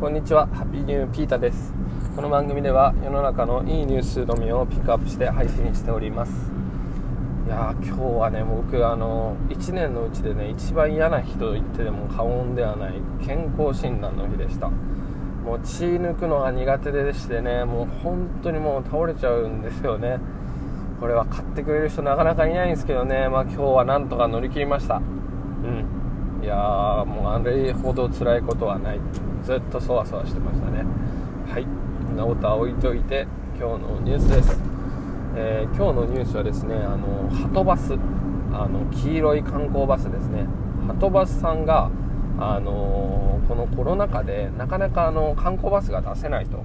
こんにちは。ハッピーニューピータです。この番組では世の中のいいニュースのみをピックアップして配信しております。いやー今日はね僕あの1年のうちでね一番嫌な日と言ってでも過言ではない健康診断の日でした。もう血抜くのが苦手でしてねもう本当にもう倒れちゃうんですよね。これは買ってくれる人なかなかいないんですけどね。まあ今日はなんとか乗り切りました。うん。いやーもうあれほど辛いことはない。ずっとそわそわしてましたね。はい。そんなことは置いといて今日のニュースです、えー、今日のニュースはですねあのはとバス。あの黄色い観光バスですね。はとバスさんがあのー、このコロナ禍でなかなかあの観光バスが出せないと。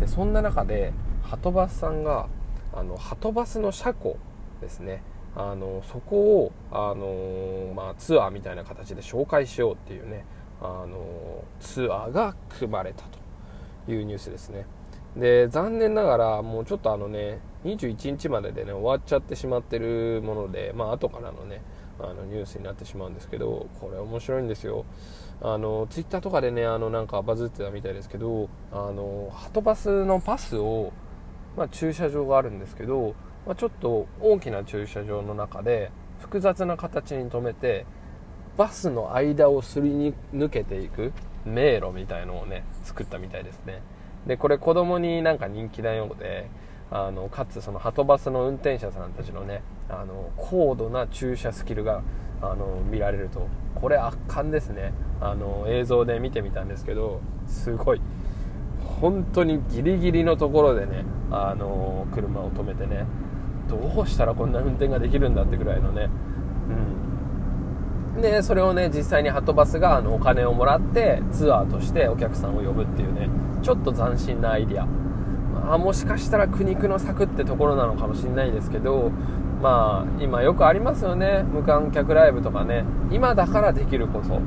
でそんな中ではとバスさんがあのはとバスの車庫ですね。あのそこを、あのまあ、ツアーみたいな形で紹介しようっていうね。あのツアーが組まれたというニュースですね。で残念ながらもうちょっとあのね21日まででね終わっちゃってしまってるものでまあ後からのねあのニュースになってしまうんですけどこれ面白いんですよ。あのツイッターとかでねあのなんかバズってたみたいですけどあのハトバスのパスを、まあ、駐車場があるんですけど、まあ、ちょっと大きな駐車場の中で複雑な形に止めてバスの間をすり抜けていく迷路みたいのをね作ったみたいですね。でこれ子供になんか人気なようであのかつそのハトバスの運転者さんたちのねあの高度な駐車スキルがあの見られると。これ圧巻ですね。あの映像で見てみたんですけどすごい。本当にギリギリのところでねあの車を止めてねどうしたらこんな運転ができるんだってぐらいのね、うん、でそれをね実際にハトバスがあのお金をもらってツアーとしてお客さんを呼ぶっていうねちょっと斬新なアイディア。まあ、もしかしたら苦肉の策ってところなのかもしれないですけどまあ今よくありますよね。無観客ライブとかね。今だからできること。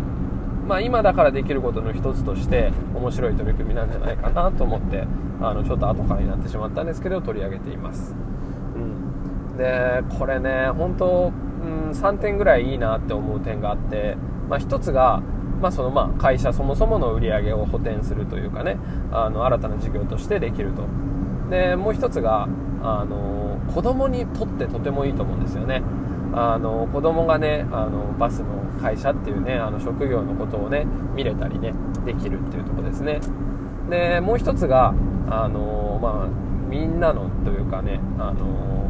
まあ今だからできることの一つとして面白い取り組みなんじゃないかなと思ってあのちょっと後からになってしまったんですけど取り上げています、うん、でこれね本当、3点ぐらいいいなって思う点があって、まあ、1つがまあ、そのまあ会社そもそもの売り上げを補填するというかねあの新たな事業としてできると。でもう一つがあの子供にとってとてもいいと思うんですよね。あの子供がねあのバスの会社っていうねあの職業のことをね見れたりねできるっていうとこですね。でもう一つがあのまあみんなのというかねあの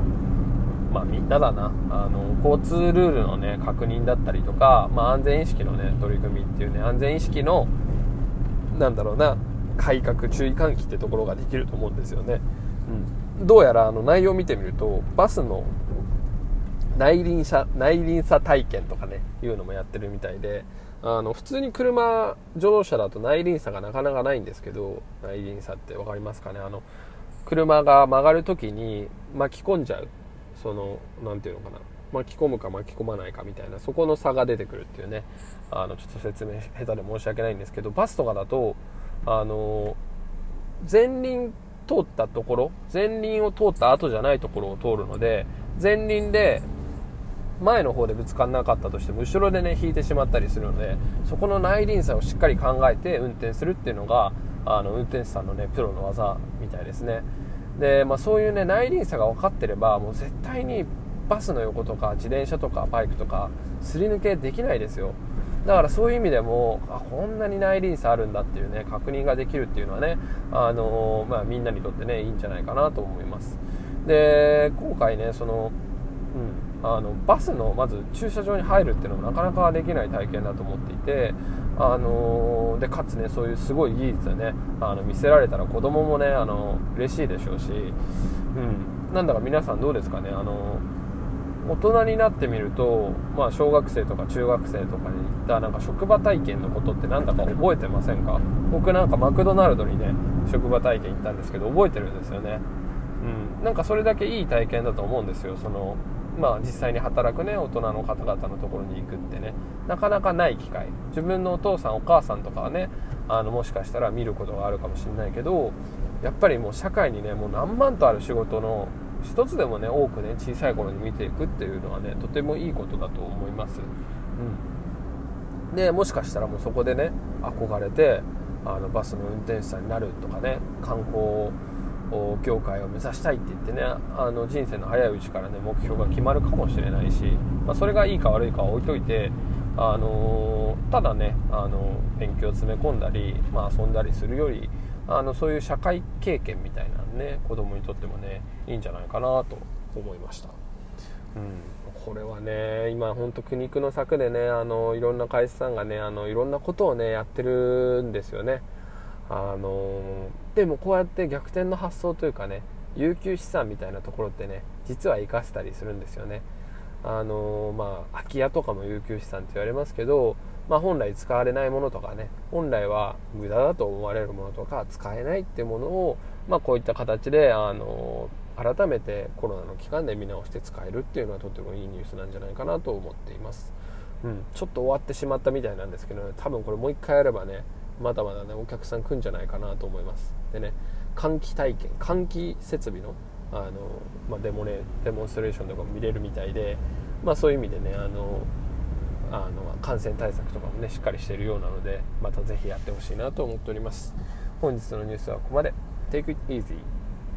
まあ、みんなだな。あの交通ルールの、ね、確認だったりとか、まあ、安全意識の、ね、取り組みっていうね安全意識のなんだろうな改革注意喚起ってところができると思うんですよね、うん、どうやらあの内容を見てみるとバスの内輪車内輪差体験とかねいうのもやってるみたいであの普通に車乗用車だと内輪差がなかなかないんですけど内輪差って分かりますかね？あの車が曲がる時に巻き込んじゃうその何て言うのかな。巻き込むか巻き込まないかみたいなそこの差が出てくるっていうね。あのちょっと説明下手で申し訳ないんですけどバスとかだとあの前輪通ったところ前輪を通った後じゃないところを通るので前輪で前の方でぶつからなかったとしても後ろでね引いてしまったりするのでそこの内輪差をしっかり考えて運転するっていうのがあの運転手さんのねプロの技みたいですね。で、まあ、そういうね内輪差が分かってればもう絶対にバスの横とか自転車とかバイクとかすり抜けできないですよ。だからそういう意味でもあこんなに内輪差あるんだっていうね確認ができるっていうのはね、あのー、まあ、みんなにとってねいいんじゃないかなと思います。で今回ねその、うん、あのバスのまず駐車場に入るっていうのもなかなかできない体験だと思っていてあのー、でかつねそういうすごい技術でねあの見せられたら子供もねあの嬉しいでしょうし、うん、なんだか皆さんどうですかねあの大人になってみると、まあ、小学生とか中学生とかに行ったなんか職場体験のことってなんだか覚えてませんか？僕なんかマクドナルドにね職場体験行ったんですけど覚えてるんですよね、うん、なんかそれだけいい体験だと思うんですよそのまあ、実際に働くね大人の方々のところに行くってね。なかなかない機会。自分のお父さんお母さんとかはねあのもしかしたら見ることがあるかもしれないけどやっぱりもう社会にねもう何万とある仕事の一つでもね多くね小さい頃に見ていくっていうのはねとてもいいことだと思います、うん、でもしかしたらもうそこでね憧れてあのバスの運転手さんになるとかね観光業界を目指したいって言ってねあの人生の早いうちからね目標が決まるかもしれないし、まあ、それがいいか悪いかは置いといて、あのただねあの勉強を詰め込んだり、まあ、遊んだりするよりあのそういう社会経験みたいなね子供にとってもねいいんじゃないかなと思いました。うん、これはね今本当苦肉の策でねあのいろんな会社さんがねあのいろんなことをねやってるんですよねあのでもこうやって逆転の発想というかね有給資産みたいなところってね実は生かせたりするんですよね。あのまあ空き家とかも有給資産って言われますけど、まあ、本来使われないものとかね本来は無駄だと思われるものとか使えないっていうものを、まあ、こういった形であの改めてコロナの期間で見直して使えるっていうのはとてもいいニュースなんじゃないかなと思っています、うん、ちょっと終わってしまったみたいなんですけど、ね、多分これもう一回やればねまだまだねお客さん来るんじゃないかなと思います。でね換気体験換気設備のあの、まあ、デモねデモンストレーションとかも見れるみたいで、まあ、そういう意味でねあのあの感染対策とかもねしっかりしてるようなのでまた是非やってほしいなと思っております。本日のニュースはここまで。Take it easy.